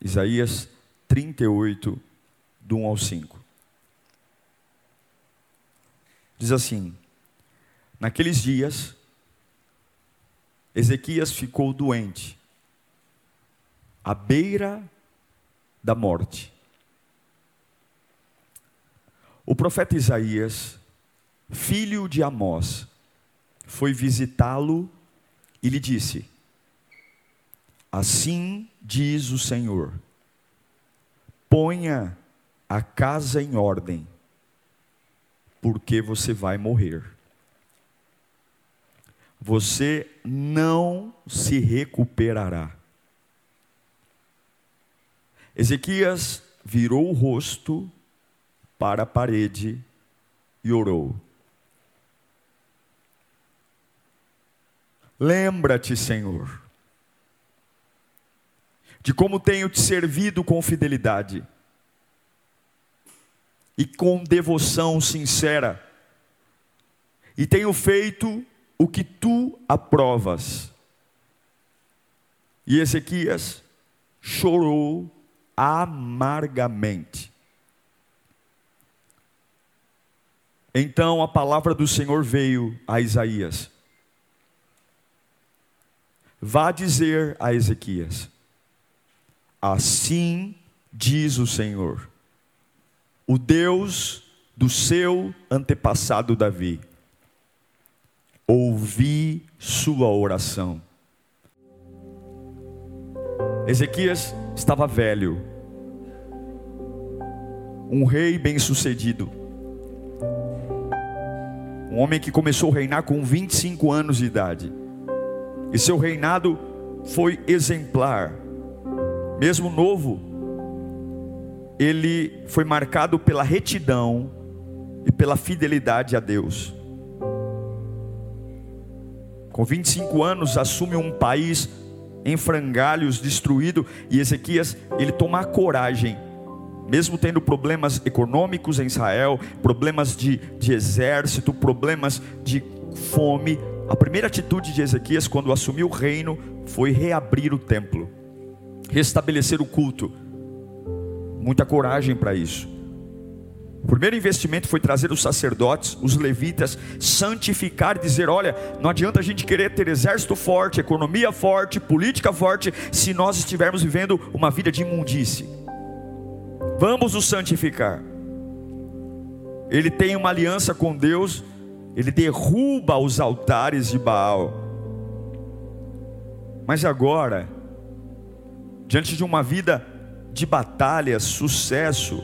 Isaías 38, do 1 ao 5. Diz assim: Naqueles dias, Ezequias ficou doente, à beira da morte. O profeta Isaías, filho de Amós, foi visitá-lo e lhe disse: Assim diz o Senhor: ponha a casa em ordem, porque você vai morrer. Você não se recuperará. Ezequias virou o rosto para a parede e orou. Lembra-te, Senhor de como tenho te servido com fidelidade e com devoção sincera, e tenho feito o que tu aprovas. E Ezequias chorou amargamente. Então a palavra do Senhor veio a Isaías. Vá dizer a Ezequias: Assim diz o Senhor, o Deus do seu antepassado Davi. Ouvi sua oração. Ezequias estava velho, um rei bem-sucedido, um homem que começou a reinar com 25 anos de idade, e seu reinado foi exemplar mesmo novo, ele foi marcado pela retidão e pela fidelidade a Deus. Com 25 anos, assume um país em frangalhos, destruído, e Ezequias, ele toma a coragem, mesmo tendo problemas econômicos em Israel, problemas de, de exército, problemas de fome, a primeira atitude de Ezequias, quando assumiu o reino, foi reabrir o templo restabelecer o culto. Muita coragem para isso. O primeiro investimento foi trazer os sacerdotes, os levitas, santificar dizer: olha, não adianta a gente querer ter exército forte, economia forte, política forte, se nós estivermos vivendo uma vida de imundície. Vamos o santificar. Ele tem uma aliança com Deus, ele derruba os altares de Baal. Mas agora, diante de uma vida de batalha, sucesso,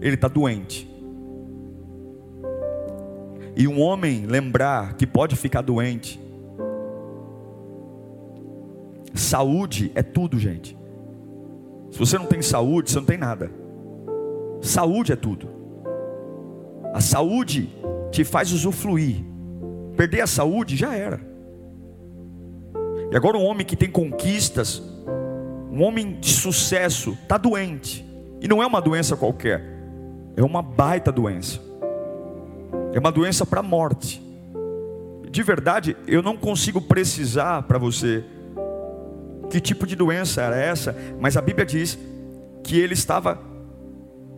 ele está doente. E um homem lembrar que pode ficar doente. Saúde é tudo, gente. Se você não tem saúde, você não tem nada. Saúde é tudo. A saúde te faz usufruir. Perder a saúde já era. E agora um homem que tem conquistas, um homem de sucesso está doente. E não é uma doença qualquer, é uma baita doença. É uma doença para a morte. De verdade, eu não consigo precisar para você que tipo de doença era essa, mas a Bíblia diz que ele estava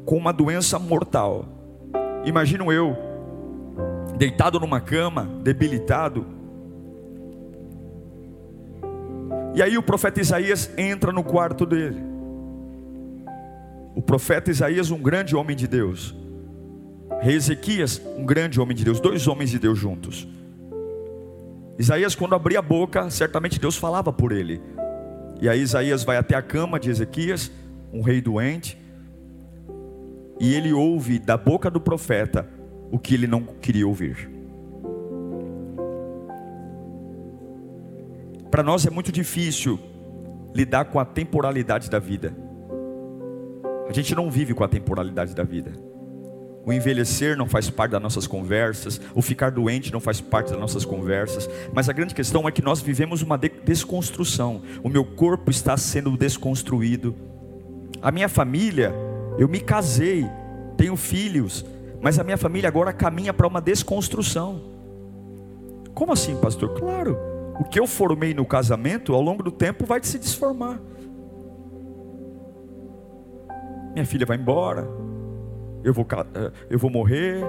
com uma doença mortal. Imagino eu, deitado numa cama, debilitado, E aí o profeta Isaías entra no quarto dele. O profeta Isaías, um grande homem de Deus. Rei Ezequias, um grande homem de Deus, dois homens de Deus juntos. Isaías, quando abria a boca, certamente Deus falava por ele. E aí Isaías vai até a cama de Ezequias, um rei doente, e ele ouve da boca do profeta o que ele não queria ouvir. Para nós é muito difícil lidar com a temporalidade da vida. A gente não vive com a temporalidade da vida. O envelhecer não faz parte das nossas conversas, o ficar doente não faz parte das nossas conversas, mas a grande questão é que nós vivemos uma desconstrução. O meu corpo está sendo desconstruído. A minha família, eu me casei, tenho filhos, mas a minha família agora caminha para uma desconstrução. Como assim, pastor? Claro, o que eu formei no casamento, ao longo do tempo, vai se desformar. Minha filha vai embora, eu vou, eh, eu vou morrer,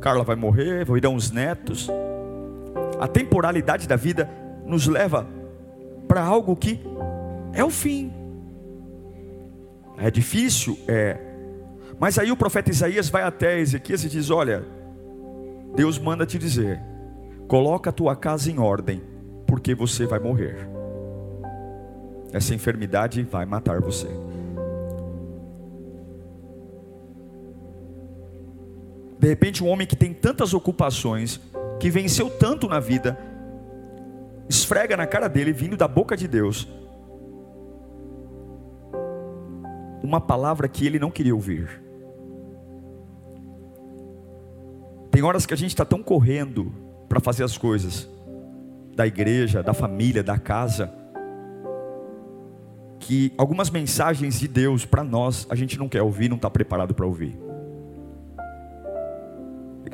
Carla vai morrer, vou dar uns netos. A temporalidade da vida nos leva para algo que é o fim. É difícil, é. Mas aí o profeta Isaías vai até Ezequias e diz: Olha, Deus manda te dizer, coloca a tua casa em ordem, porque você vai morrer. Essa enfermidade vai matar você. De repente, um homem que tem tantas ocupações, que venceu tanto na vida, esfrega na cara dele, vindo da boca de Deus, uma palavra que ele não queria ouvir. Tem horas que a gente está tão correndo para fazer as coisas, da igreja, da família, da casa, que algumas mensagens de Deus para nós a gente não quer ouvir, não está preparado para ouvir.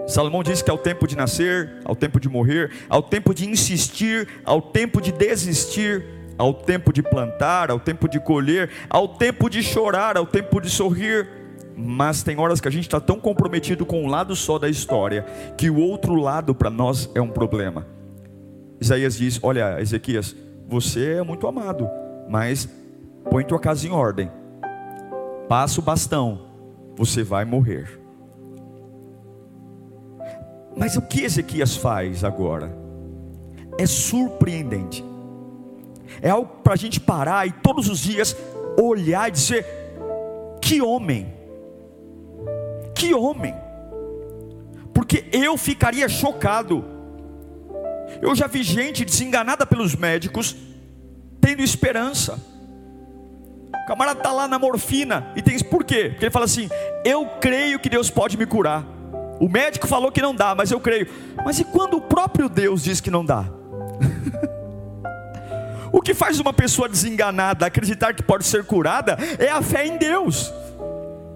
Salomão diz que ao tempo de nascer, ao tempo de morrer, ao tempo de insistir, ao tempo de desistir, ao tempo de plantar, ao tempo de colher, ao tempo de chorar, ao tempo de sorrir. Mas tem horas que a gente está tão comprometido com um lado só da história, que o outro lado para nós é um problema. Isaías diz: Olha, Ezequias, você é muito amado, mas põe tua casa em ordem, passa o bastão, você vai morrer. Mas o que Ezequias faz agora? É surpreendente. É algo para a gente parar e todos os dias olhar e dizer: que homem, que homem, porque eu ficaria chocado. Eu já vi gente desenganada pelos médicos, tendo esperança. O camarada está lá na morfina e tem por quê? Porque ele fala assim: Eu creio que Deus pode me curar. O médico falou que não dá, mas eu creio. Mas e quando o próprio Deus diz que não dá? o que faz uma pessoa desenganada acreditar que pode ser curada é a fé em Deus.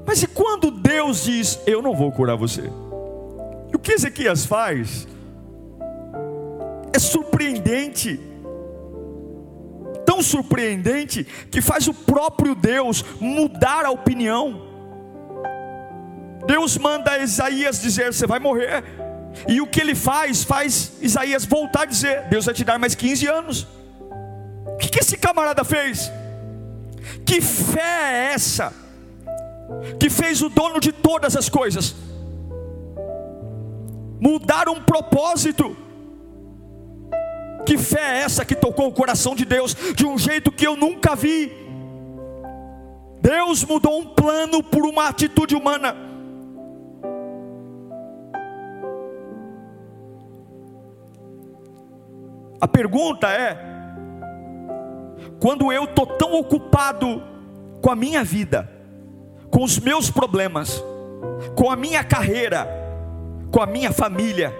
Mas e quando Deus diz: Eu não vou curar você? E o que Ezequias faz? É surpreendente. Tão surpreendente que faz o próprio Deus mudar a opinião. Deus manda Isaías dizer: Você vai morrer. E o que ele faz? Faz Isaías voltar a dizer: Deus vai te dar mais 15 anos. O que, que esse camarada fez? Que fé é essa? Que fez o dono de todas as coisas mudar um propósito. Que fé é essa que tocou o coração de Deus de um jeito que eu nunca vi? Deus mudou um plano por uma atitude humana. A pergunta é: quando eu estou tão ocupado com a minha vida, com os meus problemas, com a minha carreira, com a minha família,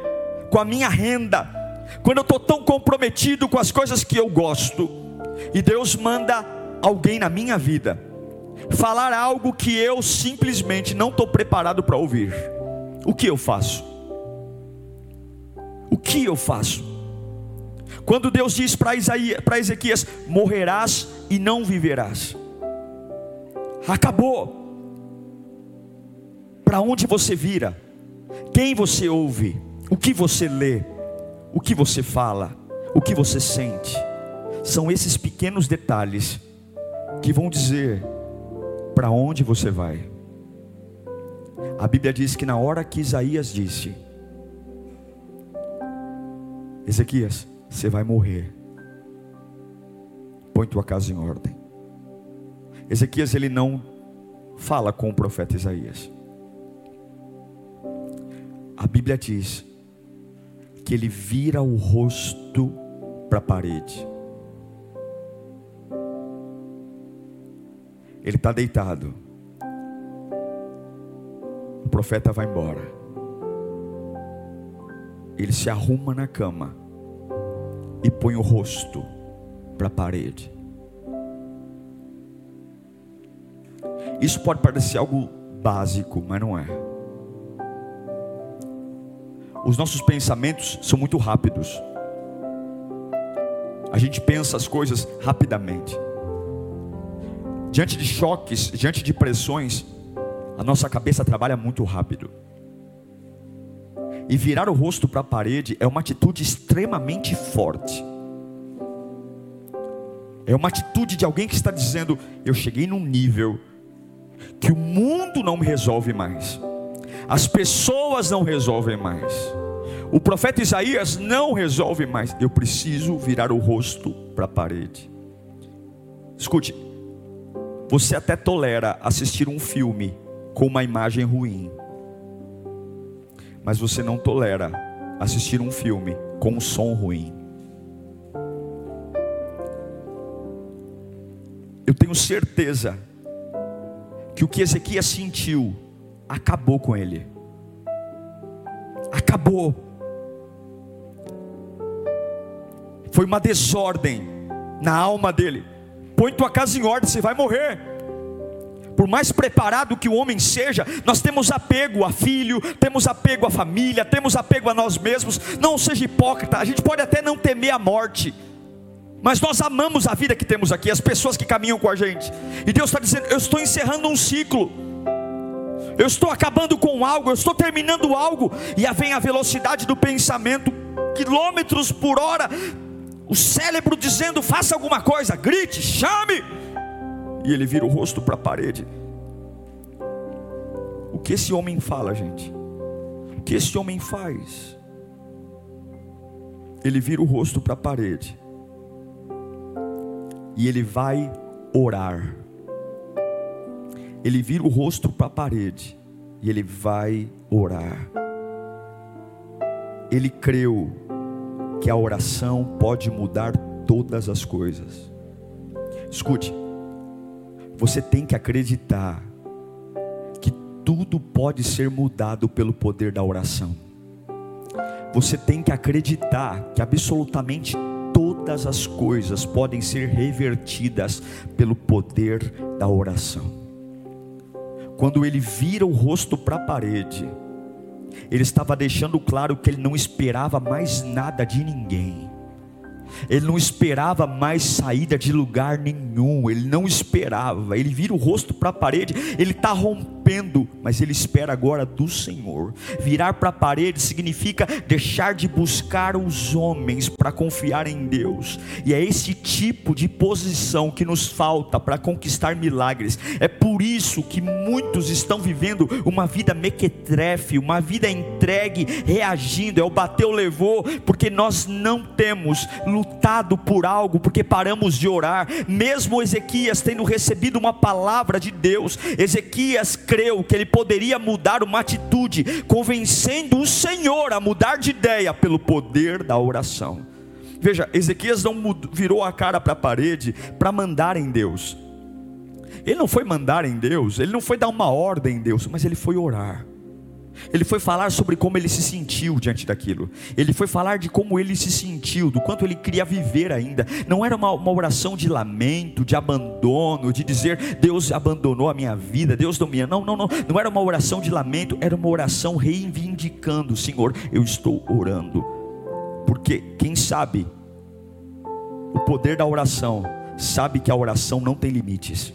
com a minha renda, quando eu estou tão comprometido com as coisas que eu gosto, e Deus manda alguém na minha vida falar algo que eu simplesmente não estou preparado para ouvir, o que eu faço? O que eu faço? Quando Deus diz para Ezequias: morrerás e não viverás. Acabou. Para onde você vira? Quem você ouve? O que você lê? O que você fala? O que você sente? São esses pequenos detalhes que vão dizer para onde você vai. A Bíblia diz que na hora que Isaías disse: Ezequias, você vai morrer. Põe tua casa em ordem. Ezequias ele não fala com o profeta Isaías. A Bíblia diz que ele vira o rosto para a parede. Ele está deitado. O profeta vai embora. Ele se arruma na cama e põe o rosto para a parede. Isso pode parecer algo básico, mas não é. Os nossos pensamentos são muito rápidos. A gente pensa as coisas rapidamente. Diante de choques, diante de pressões, a nossa cabeça trabalha muito rápido. E virar o rosto para a parede é uma atitude extremamente forte. É uma atitude de alguém que está dizendo: Eu cheguei num nível que o mundo não me resolve mais, as pessoas não resolvem mais, o profeta Isaías não resolve mais. Eu preciso virar o rosto para a parede. Escute, você até tolera assistir um filme com uma imagem ruim, mas você não tolera assistir um filme com um som ruim. Eu tenho certeza que o que Ezequias sentiu acabou com ele. Acabou. Foi uma desordem na alma dele. Põe tua casa em ordem, você vai morrer. Por mais preparado que o homem seja, nós temos apego a filho, temos apego à família, temos apego a nós mesmos. Não seja hipócrita, a gente pode até não temer a morte, mas nós amamos a vida que temos aqui, as pessoas que caminham com a gente. E Deus está dizendo: Eu estou encerrando um ciclo. Eu estou acabando com algo, eu estou terminando algo, e vem a velocidade do pensamento, quilômetros por hora, o cérebro dizendo: faça alguma coisa, grite, chame, e ele vira o rosto para a parede. O que esse homem fala, gente? O que esse homem faz? Ele vira o rosto para a parede e ele vai orar. Ele vira o rosto para a parede e ele vai orar. Ele creu que a oração pode mudar todas as coisas. Escute, você tem que acreditar que tudo pode ser mudado pelo poder da oração. Você tem que acreditar que absolutamente todas as coisas podem ser revertidas pelo poder da oração. Quando ele vira o rosto para a parede, ele estava deixando claro que ele não esperava mais nada de ninguém. Ele não esperava mais saída de lugar nenhum, ele não esperava. Ele vira o rosto para a parede, ele está rompendo, mas ele espera agora do Senhor. Virar para a parede significa deixar de buscar os homens para confiar em Deus, e é esse tipo de posição que nos falta para conquistar milagres. É por isso que muitos estão vivendo uma vida mequetrefe, uma vida entregue, reagindo, é o bateu, levou, porque nós não temos lutado por algo, porque paramos de orar, mesmo Ezequias tendo recebido uma palavra de Deus, Ezequias creu que ele poderia mudar uma atitude, convencendo o Senhor a mudar de ideia pelo poder da oração. Veja, Ezequias não virou a cara para a parede para mandar em Deus. Ele não foi mandar em Deus, ele não foi dar uma ordem em Deus, mas ele foi orar. Ele foi falar sobre como ele se sentiu diante daquilo. Ele foi falar de como ele se sentiu, do quanto ele queria viver ainda. Não era uma, uma oração de lamento, de abandono, de dizer Deus abandonou a minha vida, Deus não me. Não, não, não. Não era uma oração de lamento, era uma oração reivindicando: Senhor, eu estou orando. Porque quem sabe o poder da oração, sabe que a oração não tem limites.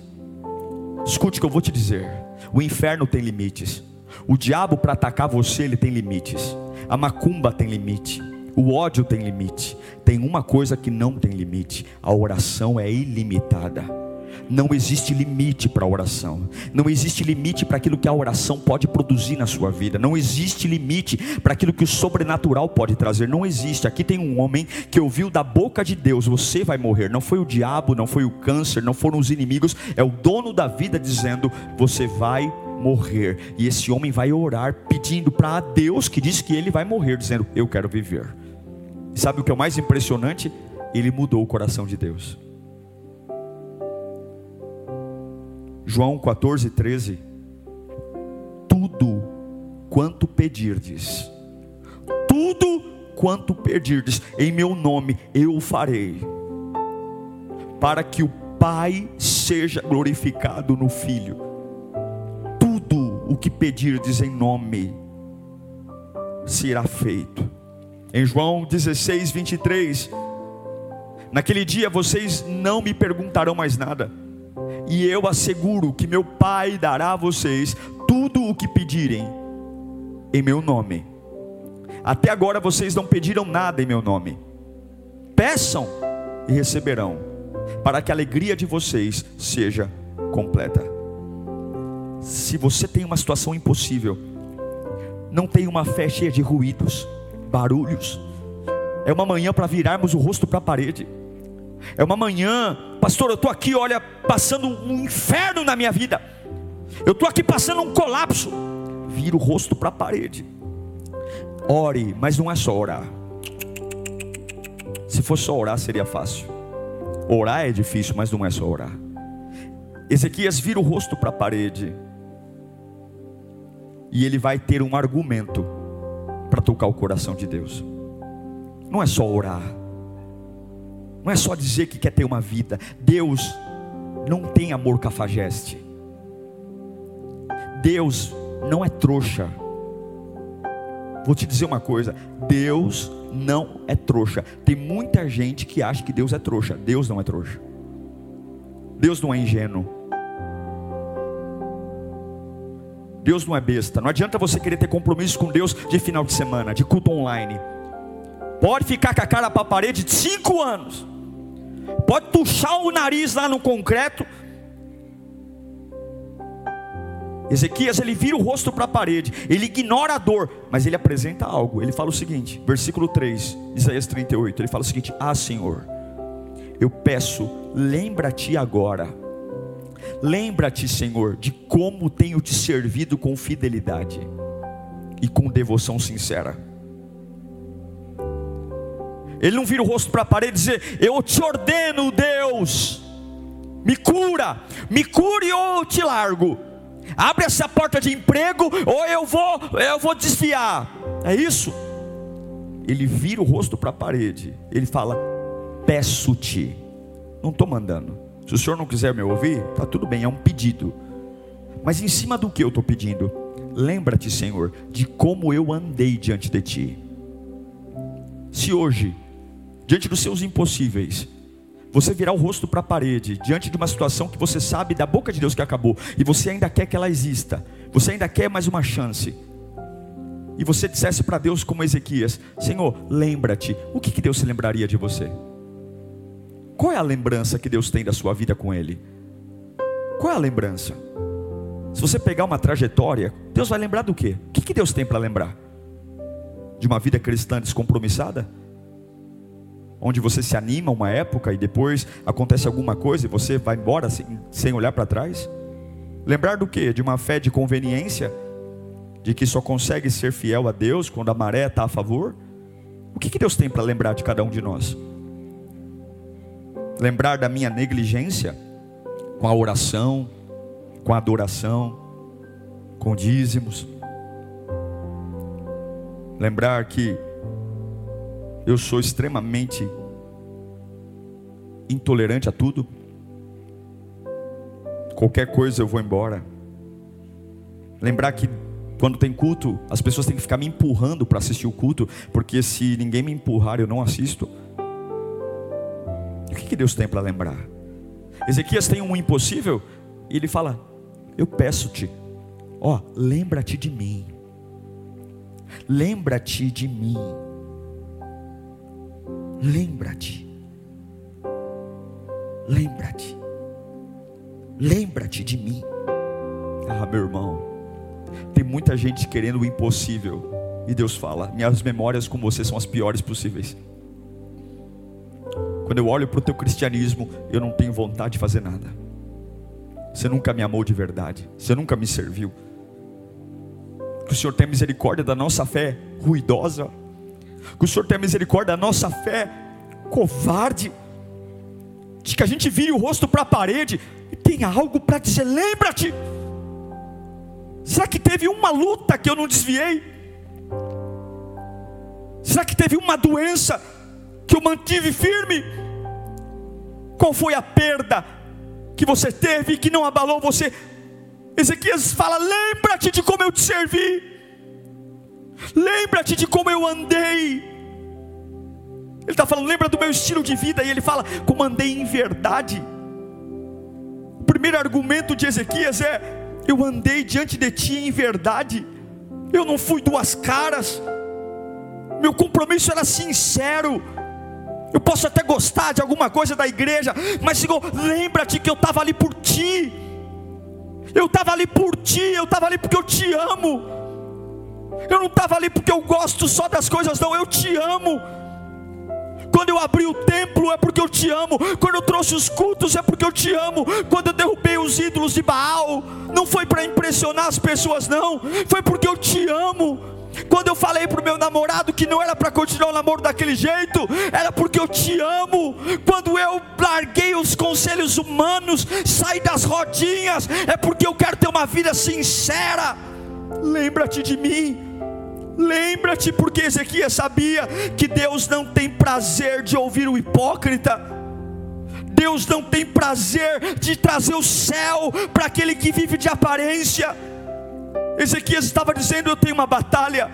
Escute o que eu vou te dizer: o inferno tem limites. O diabo para atacar você, ele tem limites. A macumba tem limite. O ódio tem limite. Tem uma coisa que não tem limite: a oração é ilimitada. Não existe limite para a oração. Não existe limite para aquilo que a oração pode produzir na sua vida. Não existe limite para aquilo que o sobrenatural pode trazer. Não existe. Aqui tem um homem que ouviu da boca de Deus: você vai morrer. Não foi o diabo, não foi o câncer, não foram os inimigos. É o dono da vida dizendo: você vai morrer morrer. E esse homem vai orar pedindo para Deus que diz que ele vai morrer, dizendo: Eu quero viver. E sabe o que é o mais impressionante? Ele mudou o coração de Deus. João 14, 13. Tudo quanto pedirdes, tudo quanto pedirdes, em meu nome eu farei, para que o Pai seja glorificado no Filho. O que pedirdes em nome será feito. Em João 16, 23, naquele dia vocês não me perguntarão mais nada, e eu asseguro que meu Pai dará a vocês tudo o que pedirem em meu nome. Até agora vocês não pediram nada em meu nome. Peçam e receberão, para que a alegria de vocês seja completa. Se você tem uma situação impossível, não tem uma fé cheia de ruídos, barulhos. É uma manhã para virarmos o rosto para a parede. É uma manhã, pastor, eu estou aqui, olha, passando um inferno na minha vida. Eu estou aqui passando um colapso. Vira o rosto para a parede. Ore, mas não é só orar. Se fosse só orar, seria fácil. Orar é difícil, mas não é só orar. Ezequias vira o rosto para a parede. E ele vai ter um argumento para tocar o coração de Deus. Não é só orar. Não é só dizer que quer ter uma vida. Deus não tem amor cafajeste. Deus não é trouxa. Vou te dizer uma coisa: Deus não é trouxa. Tem muita gente que acha que Deus é trouxa. Deus não é trouxa. Deus não é ingênuo. Deus não é besta. Não adianta você querer ter compromisso com Deus de final de semana, de culto online. Pode ficar com a cara para a parede de cinco anos. Pode puxar o nariz lá no concreto. Ezequias ele vira o rosto para a parede, ele ignora a dor, mas ele apresenta algo. Ele fala o seguinte, versículo 3, Isaías 38. Ele fala o seguinte: Ah, Senhor, eu peço, lembra-te agora Lembra-te, Senhor, de como tenho te servido com fidelidade e com devoção sincera. Ele não vira o rosto para a parede e dizer: Eu te ordeno, Deus, me cura, me cure ou eu te largo. Abre essa porta de emprego ou eu vou, eu vou desviar. É isso. Ele vira o rosto para a parede. Ele fala: Peço-te. Não estou mandando. Se o senhor não quiser me ouvir, está tudo bem, é um pedido. Mas em cima do que eu estou pedindo? Lembra-te, Senhor, de como eu andei diante de ti. Se hoje, diante dos seus impossíveis, você virar o rosto para a parede, diante de uma situação que você sabe da boca de Deus que acabou, e você ainda quer que ela exista, você ainda quer mais uma chance, e você dissesse para Deus como Ezequias: Senhor, lembra-te, o que, que Deus se lembraria de você? Qual é a lembrança que Deus tem da sua vida com Ele? Qual é a lembrança? Se você pegar uma trajetória, Deus vai lembrar do quê? O que Deus tem para lembrar? De uma vida cristã descompromissada? Onde você se anima uma época e depois acontece alguma coisa e você vai embora sem, sem olhar para trás? Lembrar do quê? De uma fé de conveniência? De que só consegue ser fiel a Deus quando a maré está a favor? O que Deus tem para lembrar de cada um de nós? Lembrar da minha negligência com a oração, com a adoração, com dízimos. Lembrar que eu sou extremamente intolerante a tudo. Qualquer coisa eu vou embora. Lembrar que quando tem culto, as pessoas têm que ficar me empurrando para assistir o culto, porque se ninguém me empurrar, eu não assisto. O que, Deus tem para lembrar? Ezequias tem um impossível e ele fala: Eu peço-te, ó, lembra-te de mim. Lembra-te de mim. Lembra-te. Lembra-te. Lembra-te de mim. Ah, meu irmão, tem muita gente querendo o impossível. E Deus fala: Minhas memórias com você são as piores possíveis. Quando eu olho para o teu cristianismo, eu não tenho vontade de fazer nada. Você nunca me amou de verdade. Você nunca me serviu. Que o Senhor tenha misericórdia da nossa fé ruidosa. Que o Senhor tenha misericórdia da nossa fé covarde. de que a gente vire o rosto para a parede e tenha algo para dizer: lembra-te. Será que teve uma luta que eu não desviei? Será que teve uma doença que eu mantive firme? Qual foi a perda que você teve que não abalou você? Ezequias fala: lembra-te de como eu te servi, lembra-te de como eu andei. Ele está falando, lembra do meu estilo de vida, e ele fala, como andei em verdade. O primeiro argumento de Ezequias é: eu andei diante de ti em verdade, eu não fui duas caras, meu compromisso era sincero. Eu posso até gostar de alguma coisa da igreja, mas Senhor, lembra-te que eu estava ali por ti. Eu estava ali por ti, eu estava ali porque eu te amo. Eu não estava ali porque eu gosto só das coisas, não, eu te amo. Quando eu abri o templo é porque eu te amo. Quando eu trouxe os cultos é porque eu te amo. Quando eu derrubei os ídolos de Baal, não foi para impressionar as pessoas, não. Foi porque eu te amo. Quando eu falei para o meu namorado que não era para continuar o namoro daquele jeito, era porque eu te amo. Quando eu larguei os conselhos humanos, saí das rodinhas, é porque eu quero ter uma vida sincera. Lembra-te de mim. Lembra-te, porque Ezequias sabia que Deus não tem prazer de ouvir o hipócrita. Deus não tem prazer de trazer o céu para aquele que vive de aparência. Ezequias estava dizendo: Eu tenho uma batalha,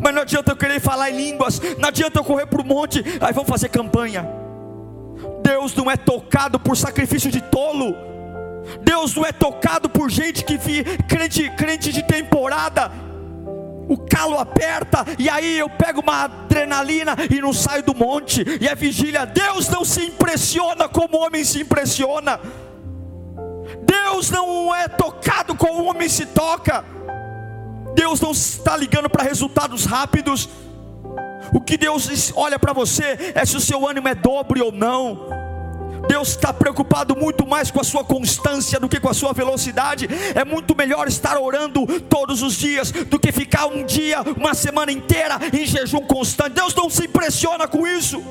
mas não adianta eu querer falar em línguas, não adianta eu correr para o monte, aí vamos fazer campanha. Deus não é tocado por sacrifício de tolo, Deus não é tocado por gente que vi, crente, crente de temporada. O calo aperta, e aí eu pego uma adrenalina e não saio do monte, e é vigília. Deus não se impressiona como o homem se impressiona. Deus não é tocado como o homem se toca. Deus não está ligando para resultados rápidos. O que Deus olha para você é se o seu ânimo é dobre ou não. Deus está preocupado muito mais com a sua constância do que com a sua velocidade. É muito melhor estar orando todos os dias do que ficar um dia, uma semana inteira em jejum constante. Deus não se impressiona com isso.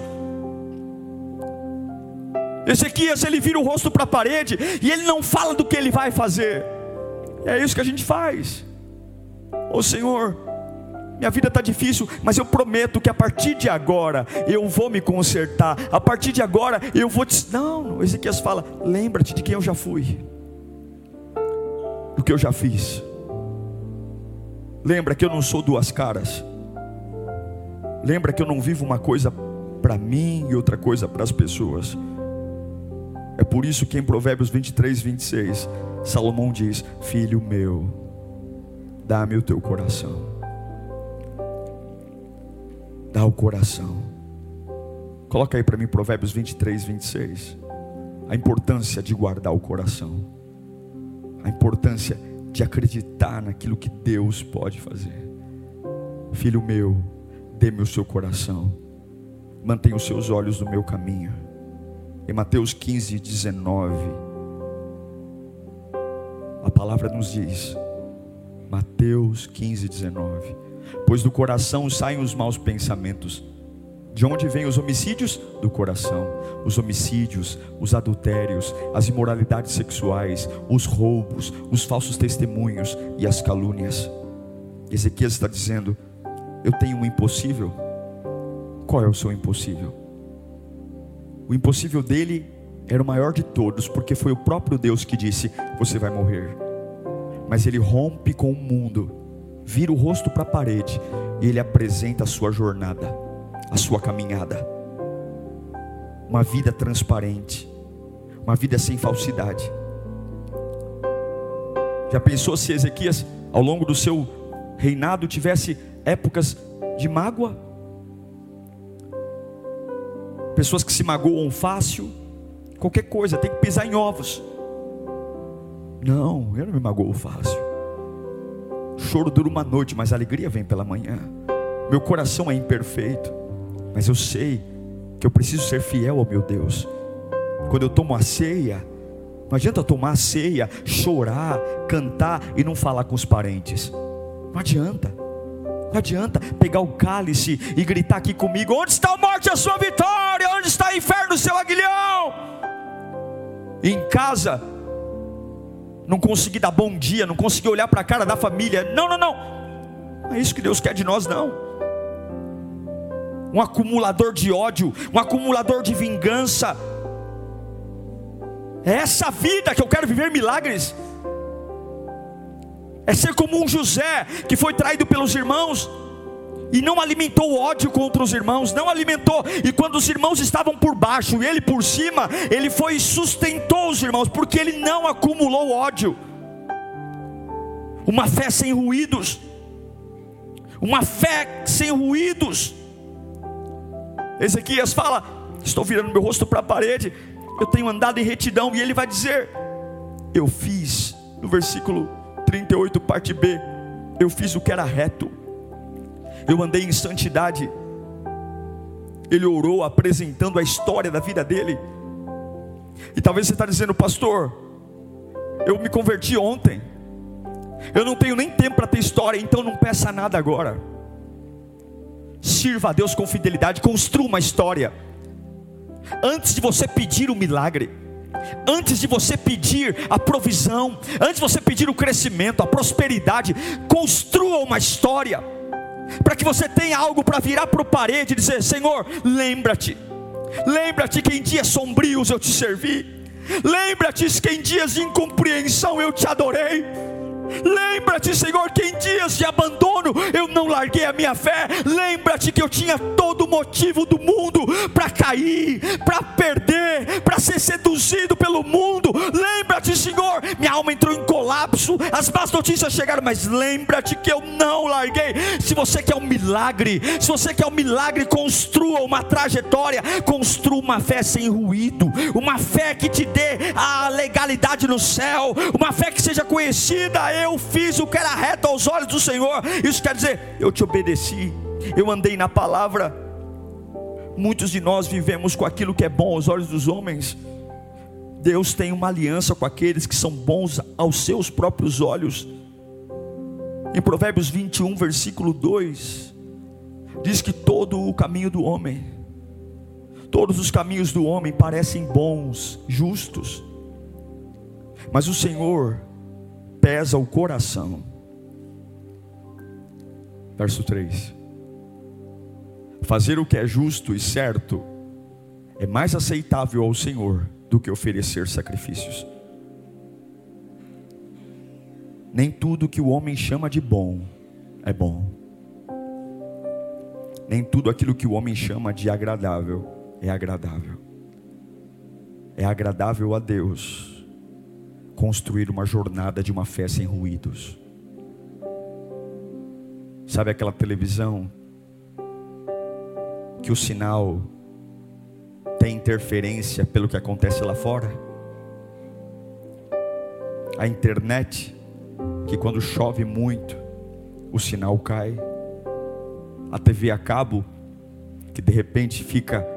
Ezequias ele vira o rosto para a parede e ele não fala do que ele vai fazer. É isso que a gente faz. Ô oh, Senhor, minha vida está difícil, mas eu prometo que a partir de agora eu vou me consertar. A partir de agora eu vou te. Não, Ezequias fala: lembra-te de quem eu já fui, do que eu já fiz. Lembra que eu não sou duas caras. Lembra que eu não vivo uma coisa para mim e outra coisa para as pessoas. É por isso que em Provérbios 23, 26, Salomão diz: Filho meu, Dá-me o teu coração. Dá o coração. Coloca aí para mim Provérbios 23, 26. A importância de guardar o coração. A importância de acreditar naquilo que Deus pode fazer. Filho meu, dê-me o seu coração. Mantenha os seus olhos no meu caminho. Em Mateus 15, 19, a palavra nos diz: Mateus 15, 19. Pois do coração saem os maus pensamentos. De onde vêm os homicídios? Do coração. Os homicídios, os adultérios, as imoralidades sexuais, os roubos, os falsos testemunhos e as calúnias. Ezequias está dizendo: Eu tenho um impossível. Qual é o seu impossível? O impossível dele era o maior de todos, porque foi o próprio Deus que disse: Você vai morrer mas ele rompe com o mundo, vira o rosto para a parede e ele apresenta a sua jornada, a sua caminhada. Uma vida transparente, uma vida sem falsidade. Já pensou se Ezequias, ao longo do seu reinado, tivesse épocas de mágoa? Pessoas que se magoam fácil, qualquer coisa, tem que pisar em ovos. Não, eu não me magoo fácil. choro dura uma noite, mas a alegria vem pela manhã. Meu coração é imperfeito, mas eu sei que eu preciso ser fiel ao meu Deus. Quando eu tomo a ceia, não adianta tomar a ceia, chorar, cantar e não falar com os parentes. Não adianta. Não adianta pegar o cálice e gritar aqui comigo: onde está a morte, a sua vitória? Onde está o inferno, seu aguilhão? em casa, não consegui dar bom dia, não consegui olhar para a cara da família. Não, não, não. Não é isso que Deus quer de nós, não. Um acumulador de ódio, um acumulador de vingança. É essa vida que eu quero viver milagres. É ser como um José que foi traído pelos irmãos e não alimentou ódio contra os irmãos, não alimentou. E quando os irmãos estavam por baixo e ele por cima, ele foi e sustentou os irmãos, porque ele não acumulou ódio. Uma fé sem ruídos, uma fé sem ruídos. Ezequias fala: Estou virando meu rosto para a parede, eu tenho andado em retidão, e ele vai dizer: Eu fiz, no versículo 38, parte B, eu fiz o que era reto eu andei em santidade. Ele orou apresentando a história da vida dele. E talvez você está dizendo, pastor, eu me converti ontem. Eu não tenho nem tempo para ter história, então não peça nada agora. Sirva a Deus com fidelidade, construa uma história. Antes de você pedir o milagre, antes de você pedir a provisão, antes de você pedir o crescimento, a prosperidade, construa uma história para que você tenha algo para virar para o parede e dizer: Senhor, lembra-te, lembra-te que em dias sombrios eu te servi, lembra-te que em dias de incompreensão eu te adorei. Lembra-te, Senhor, que em dias de abandono eu não larguei a minha fé. Lembra-te que eu tinha todo o motivo do mundo para cair, para perder, para ser seduzido pelo mundo. Lembra-te, Senhor, minha alma entrou em colapso, as más notícias chegaram, mas lembra-te que eu não larguei. Se você quer um milagre, se você quer um milagre, construa uma trajetória, construa uma fé sem ruído, uma fé que te dê a legalidade no céu, uma fé que seja conhecida eu fiz o que era reto aos olhos do Senhor. Isso quer dizer, eu te obedeci, eu andei na palavra. Muitos de nós vivemos com aquilo que é bom aos olhos dos homens. Deus tem uma aliança com aqueles que são bons aos seus próprios olhos. Em Provérbios 21, versículo 2, diz que todo o caminho do homem, todos os caminhos do homem parecem bons, justos, mas o Senhor pesa o coração. Verso 3: Fazer o que é justo e certo é mais aceitável ao Senhor do que oferecer sacrifícios. Nem tudo que o homem chama de bom é bom. Nem tudo aquilo que o homem chama de agradável é agradável. É agradável a Deus construir uma jornada de uma fé sem ruídos. Sabe aquela televisão que o sinal tem interferência pelo que acontece lá fora? A internet, que quando chove muito, o sinal cai. A TV a cabo, que de repente fica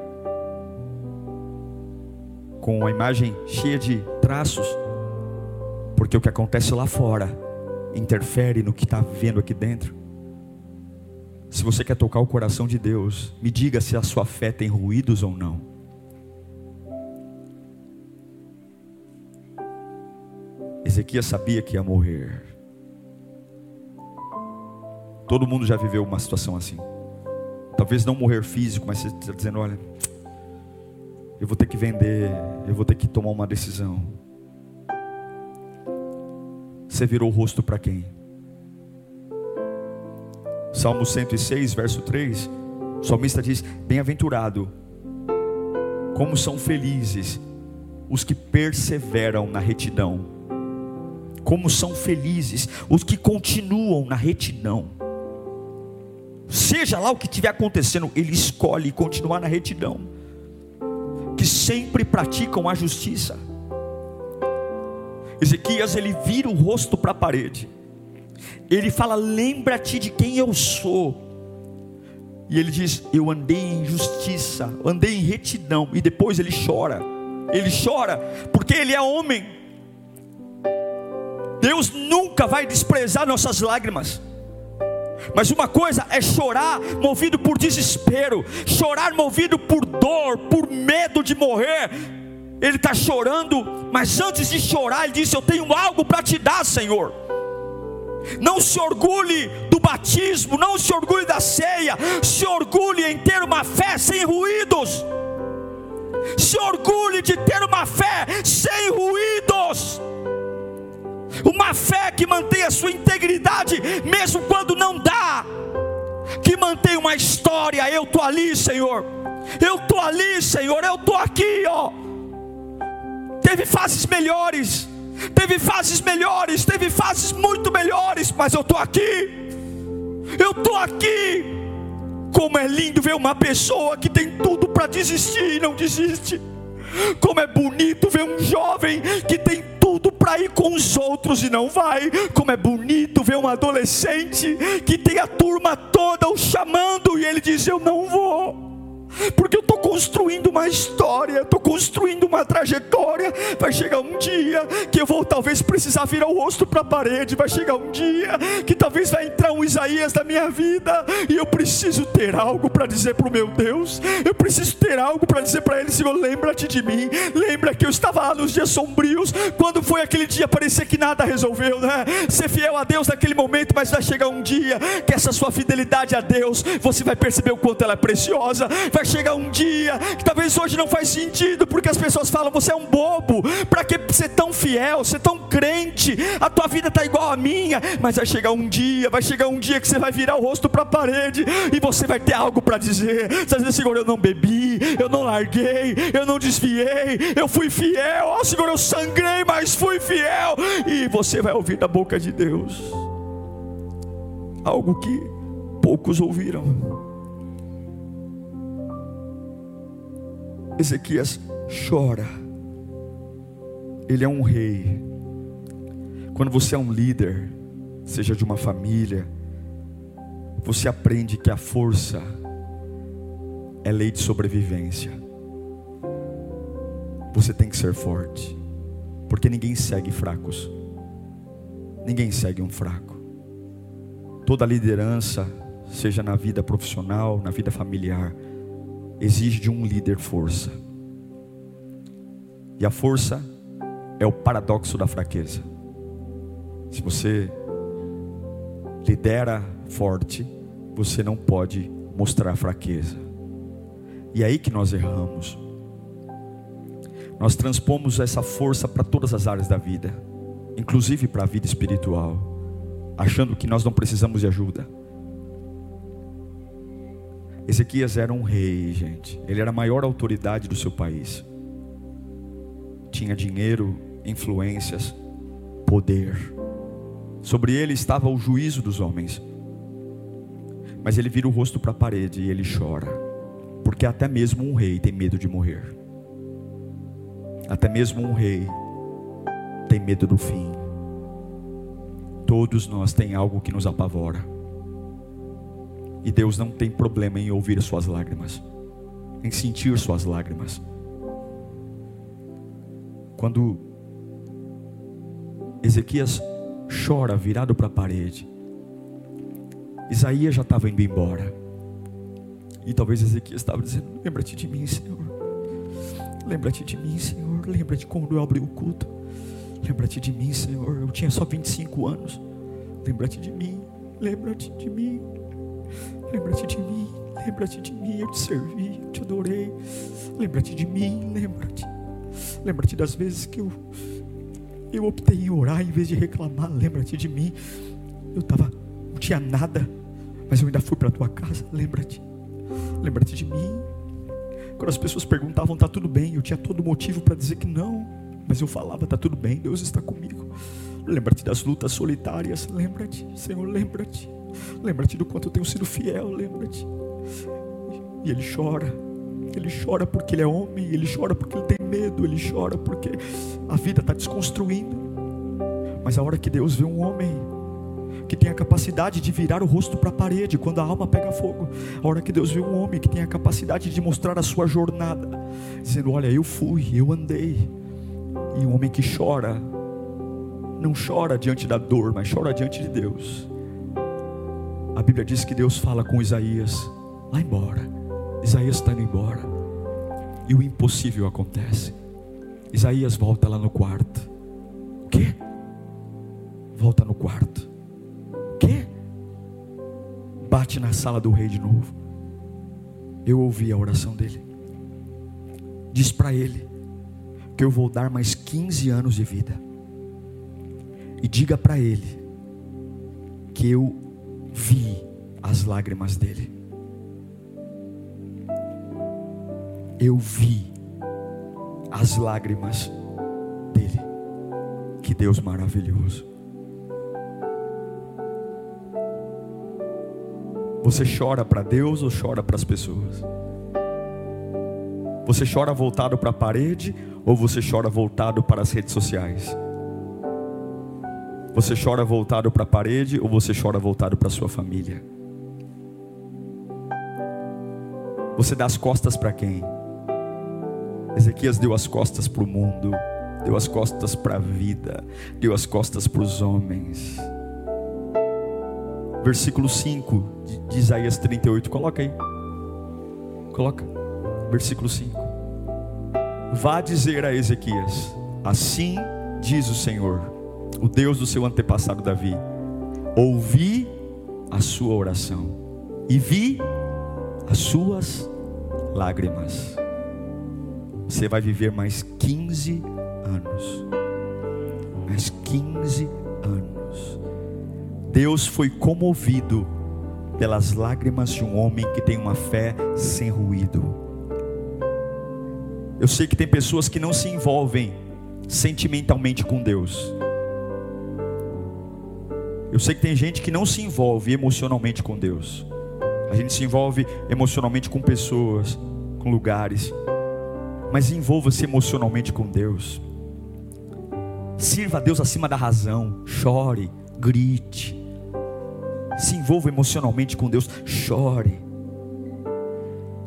com a imagem cheia de traços porque o que acontece lá fora interfere no que está vivendo aqui dentro. Se você quer tocar o coração de Deus, me diga se a sua fé tem ruídos ou não. Ezequias sabia que ia morrer. Todo mundo já viveu uma situação assim. Talvez não morrer físico, mas você está dizendo: olha, eu vou ter que vender, eu vou ter que tomar uma decisão. Você virou o rosto para quem? Salmo 106, verso 3. O salmista diz: Bem-aventurado, como são felizes os que perseveram na retidão. Como são felizes os que continuam na retidão. Seja lá o que estiver acontecendo, ele escolhe continuar na retidão. Que sempre praticam a justiça Ezequias ele vira o rosto para a parede. Ele fala: Lembra-te de quem eu sou. E ele diz: Eu andei em justiça, andei em retidão. E depois ele chora. Ele chora porque ele é homem. Deus nunca vai desprezar nossas lágrimas. Mas uma coisa é chorar movido por desespero, chorar movido por dor, por medo de morrer, ele está chorando, mas antes de chorar, ele disse: Eu tenho algo para te dar, Senhor. Não se orgulhe do batismo, não se orgulhe da ceia, se orgulhe em ter uma fé sem ruídos. Se orgulhe de ter uma fé sem ruídos. Uma fé que mantém a sua integridade, mesmo quando não dá. Que mantém uma história. Eu estou ali, Senhor. Eu estou ali, Senhor. Eu estou aqui, ó. Teve fases melhores. Teve fases melhores, teve fases muito melhores, mas eu estou aqui. Eu estou aqui. Como é lindo ver uma pessoa que tem tudo para desistir e não desiste. Como é bonito ver um jovem que tem tudo para ir com os outros e não vai. Como é bonito ver um adolescente que tem a turma toda o chamando e ele diz: Eu não vou porque eu estou construindo uma história, estou construindo uma trajetória. Vai chegar um dia que eu vou talvez precisar virar o rosto para a parede. Vai chegar um dia que talvez vai entrar um Isaías na minha vida e eu preciso ter algo para dizer para o meu Deus. Eu preciso ter algo para dizer para Ele: Senhor, lembra-te de mim. Lembra que eu estava lá nos dias sombrios, quando foi aquele dia parecia que nada resolveu, né? Ser fiel a Deus naquele momento, mas vai chegar um dia que essa sua fidelidade a Deus, você vai perceber o quanto ela é preciosa. Vai vai chegar um dia que talvez hoje não faz sentido, porque as pessoas falam: você é um bobo, para que ser tão fiel, ser tão crente? A tua vida está igual à minha, mas vai chegar um dia, vai chegar um dia que você vai virar o rosto para a parede e você vai ter algo para dizer. Você vai dizer: Senhor, eu não bebi, eu não larguei, eu não desviei, eu fui fiel, ó oh, Senhor, eu sangrei, mas fui fiel, e você vai ouvir da boca de Deus algo que poucos ouviram. Ezequias chora. Ele é um rei. Quando você é um líder, seja de uma família, você aprende que a força é lei de sobrevivência. Você tem que ser forte, porque ninguém segue fracos. Ninguém segue um fraco. Toda liderança, seja na vida profissional, na vida familiar, exige de um líder força. E a força é o paradoxo da fraqueza. Se você lidera forte, você não pode mostrar fraqueza. E é aí que nós erramos. Nós transpomos essa força para todas as áreas da vida, inclusive para a vida espiritual, achando que nós não precisamos de ajuda. Ezequias era um rei, gente. Ele era a maior autoridade do seu país. Tinha dinheiro, influências, poder. Sobre ele estava o juízo dos homens. Mas ele vira o rosto para a parede e ele chora. Porque até mesmo um rei tem medo de morrer. Até mesmo um rei tem medo do fim. Todos nós tem algo que nos apavora. E Deus não tem problema em ouvir as suas lágrimas, em sentir suas lágrimas. Quando Ezequias chora virado para a parede, Isaías já estava indo embora. E talvez Ezequias estava dizendo: Lembra-te de mim, Senhor. Lembra-te de mim, Senhor. Lembra-te quando eu abri o culto. Lembra-te de mim, Senhor. Eu tinha só 25 anos. Lembra-te de mim. Lembra-te de mim. Lembra-te de mim, lembra-te de mim, eu te servi, eu te adorei. Lembra-te de mim, lembra-te. Lembra-te das vezes que eu, eu optei em orar em vez de reclamar. Lembra-te de mim. Eu estava, não tinha nada, mas eu ainda fui para a tua casa. Lembra-te. Lembra-te de mim. Quando as pessoas perguntavam, está tudo bem, eu tinha todo motivo para dizer que não, mas eu falava, está tudo bem, Deus está comigo. Lembra-te das lutas solitárias, lembra-te, Senhor, lembra-te. Lembra-te do quanto eu tenho sido fiel, lembra-te. E ele chora. Ele chora porque ele é homem, ele chora porque ele tem medo, ele chora porque a vida está desconstruindo. Mas a hora que Deus vê um homem que tem a capacidade de virar o rosto para a parede quando a alma pega fogo, a hora que Deus vê um homem que tem a capacidade de mostrar a sua jornada, dizendo: Olha, eu fui, eu andei. E um homem que chora, não chora diante da dor, mas chora diante de Deus. A Bíblia diz que Deus fala com Isaías: lá embora. Isaías está indo embora. E o impossível acontece. Isaías volta lá no quarto. O quê? Volta no quarto. O quê? Bate na sala do rei de novo. Eu ouvi a oração dele. Diz para ele que eu vou dar mais 15 anos de vida. E diga para ele que eu vi as lágrimas dele. Eu vi as lágrimas dele. Que Deus maravilhoso. Você chora para Deus ou chora para as pessoas? Você chora voltado para a parede ou você chora voltado para as redes sociais? Você chora voltado para a parede ou você chora voltado para sua família? Você dá as costas para quem? Ezequias deu as costas para o mundo, deu as costas para a vida, deu as costas para os homens. Versículo 5 de Isaías 38, coloca aí. Coloca. Versículo 5. Vá dizer a Ezequias: Assim diz o Senhor, o Deus do seu antepassado Davi: Ouvi a sua oração e vi as suas lágrimas você vai viver mais 15 anos. Mais 15 anos. Deus foi comovido pelas lágrimas de um homem que tem uma fé sem ruído. Eu sei que tem pessoas que não se envolvem sentimentalmente com Deus. Eu sei que tem gente que não se envolve emocionalmente com Deus. A gente se envolve emocionalmente com pessoas, com lugares mas envolva-se emocionalmente com Deus. Sirva a Deus acima da razão, chore, grite. Se envolva emocionalmente com Deus, chore.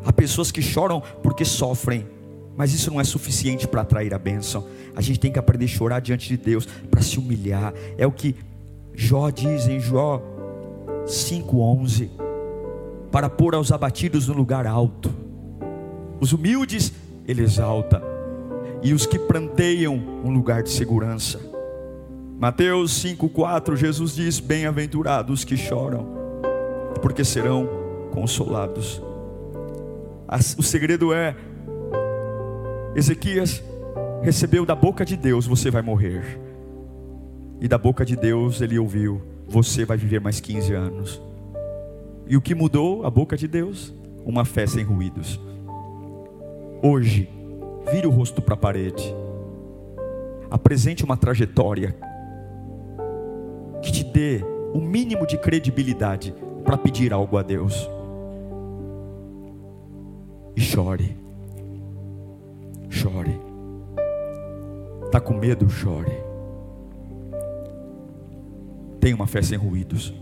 Há pessoas que choram porque sofrem, mas isso não é suficiente para atrair a bênção. A gente tem que aprender a chorar diante de Deus para se humilhar. É o que Jó diz em Jó 5:11, para pôr aos abatidos no lugar alto. Os humildes ele exalta, e os que planteiam um lugar de segurança. Mateus 5,4, Jesus diz: Bem-aventurados que choram, porque serão consolados. O segredo é: Ezequias recebeu da boca de Deus, você vai morrer. E da boca de Deus ele ouviu: Você vai viver mais 15 anos. E o que mudou a boca de Deus? Uma fé sem ruídos. Hoje, vire o rosto para a parede. Apresente uma trajetória que te dê o mínimo de credibilidade para pedir algo a Deus. E chore. Chore. Está com medo? Chore. Tenha uma fé sem ruídos.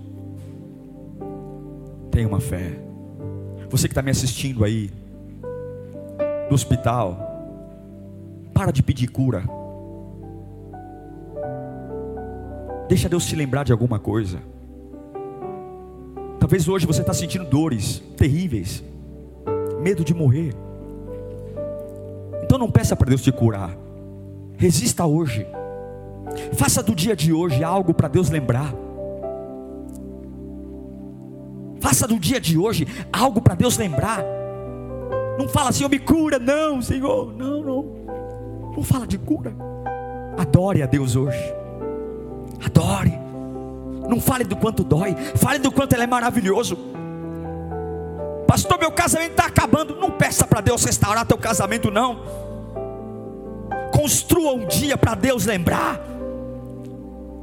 Tenha uma fé. Você que está me assistindo aí, do hospital, para de pedir cura. Deixa Deus te lembrar de alguma coisa. Talvez hoje você está sentindo dores terríveis, medo de morrer. Então não peça para Deus te curar. Resista hoje. Faça do dia de hoje algo para Deus lembrar. Faça do dia de hoje algo para Deus lembrar. Não fala, Senhor, me cura. Não, Senhor. Não, não. Não fala de cura. Adore a Deus hoje. Adore. Não fale do quanto dói. Fale do quanto Ele é maravilhoso. Pastor, meu casamento está acabando. Não peça para Deus restaurar teu casamento, não. Construa um dia para Deus lembrar.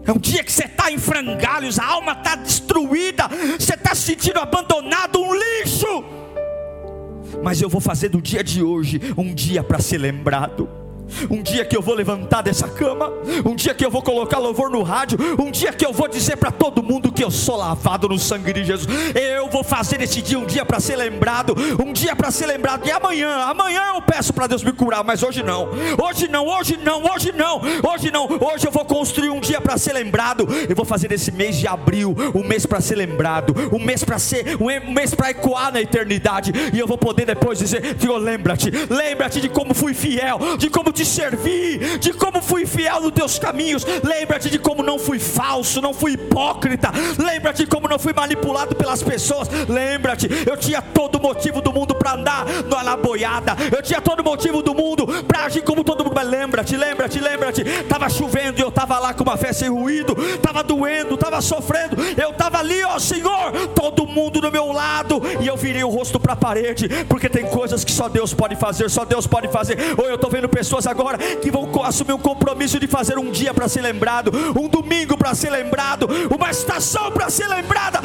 É um dia que você está em frangalhos, a alma está destruída, você está se sentindo abandonado, um lixo mas eu vou fazer do dia de hoje um dia para ser lembrado. Um dia que eu vou levantar dessa cama, um dia que eu vou colocar louvor no rádio, um dia que eu vou dizer para todo mundo que eu sou lavado no sangue de Jesus. Eu vou fazer esse dia um dia para ser lembrado, um dia para ser lembrado. E amanhã, amanhã eu peço para Deus me curar, mas hoje não. Hoje não, hoje não, hoje não, hoje não. Hoje eu vou construir um dia para ser lembrado. Eu vou fazer esse mês de abril um mês para ser lembrado, um mês para ser, um mês para ecoar na eternidade. E eu vou poder depois dizer: Senhor, lembra-te, lembra-te de como fui fiel, de como te servi, de como fui fiel nos teus caminhos. Lembra-te de como não fui falso, não fui hipócrita. Lembra-te de como não fui manipulado pelas pessoas. Lembra-te, eu tinha todo motivo do mundo para andar na boiada. Eu tinha todo motivo do mundo para agir como todo mundo. Mas lembra-te, lembra-te, lembra-te. Estava chovendo e eu estava lá com uma fé sem ruído. Estava doendo, estava sofrendo. Eu estava ali, ó Senhor, todo mundo do meu lado. E eu virei o rosto para a parede. Porque tem coisas que só Deus pode fazer, só Deus pode fazer. Ou eu estou vendo pessoas agora que vão assumir um compromisso de fazer um dia para ser lembrado, um domingo para ser lembrado, uma estação para ser lembrada.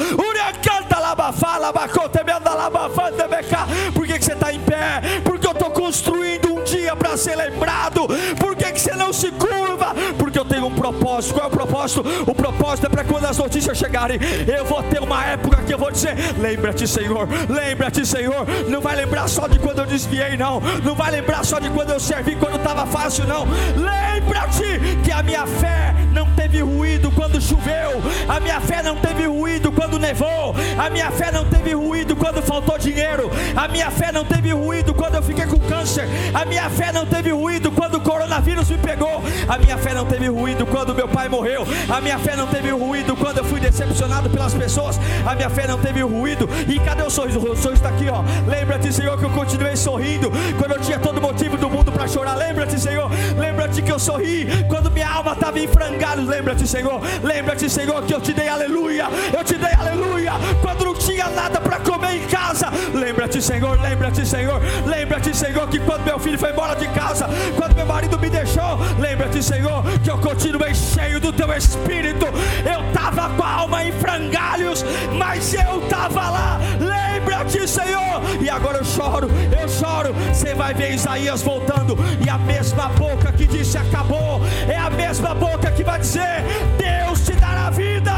Por que, que você está em pé? Porque eu estou construindo um dia para ser lembrado. Por que, que você não se curva? Porque eu tenho um propósito. Qual é o propósito? O propósito é para quando as notícias chegarem, eu vou ter uma época que eu vou dizer: lembra-te, Senhor, lembra-te, Senhor. Não vai lembrar só de quando eu desviei, não. Não vai lembrar só de quando eu servi, quando estava fácil, não. Lembra-te que a minha fé não teve ruído quando choveu, a minha fé não teve ruído quando nevou, a minha fé não teve ruído quando faltou dinheiro, a minha fé não teve ruído quando eu fiquei com câncer, a minha fé não teve ruído quando o coronavírus me pegou, a minha fé não teve ruído quando meu pai morreu, a minha fé não teve ruído quando eu fui decepcionado pelas pessoas, a minha fé não teve ruído. E cadê o sorriso? O sorriso está aqui, ó. Lembra-te, Senhor, que eu continuei sorrindo quando eu tinha todo motivo do mundo para chorar. Lembra-te, Senhor. Lembra-te que eu sorri quando minha alma estava em frangalhos. Lembra-te, Senhor. Lembra-te, Senhor, que eu te dei aleluia. Eu te dei aleluia quando não tinha nada para comer em casa. Lembra-te, Senhor. Lembra-te, Senhor. Lembra-te, Senhor, que quando meu filho foi embora de casa, quando meu marido me deixou, lembra-te, Senhor, que eu continuei cheio do teu espírito. Eu estava com a alma em frangalhos, mas eu estava lá. Lembra-te, Senhor. E agora eu choro, eu choro. Você vai ver Isaías voltando, e a mesma boca que disse acabou, é a mesma boca que vai dizer: Deus te dará vida.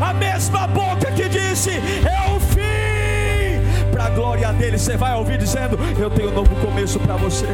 A mesma boca que disse: É glória dele, você vai ouvir dizendo: Eu tenho um novo começo para você.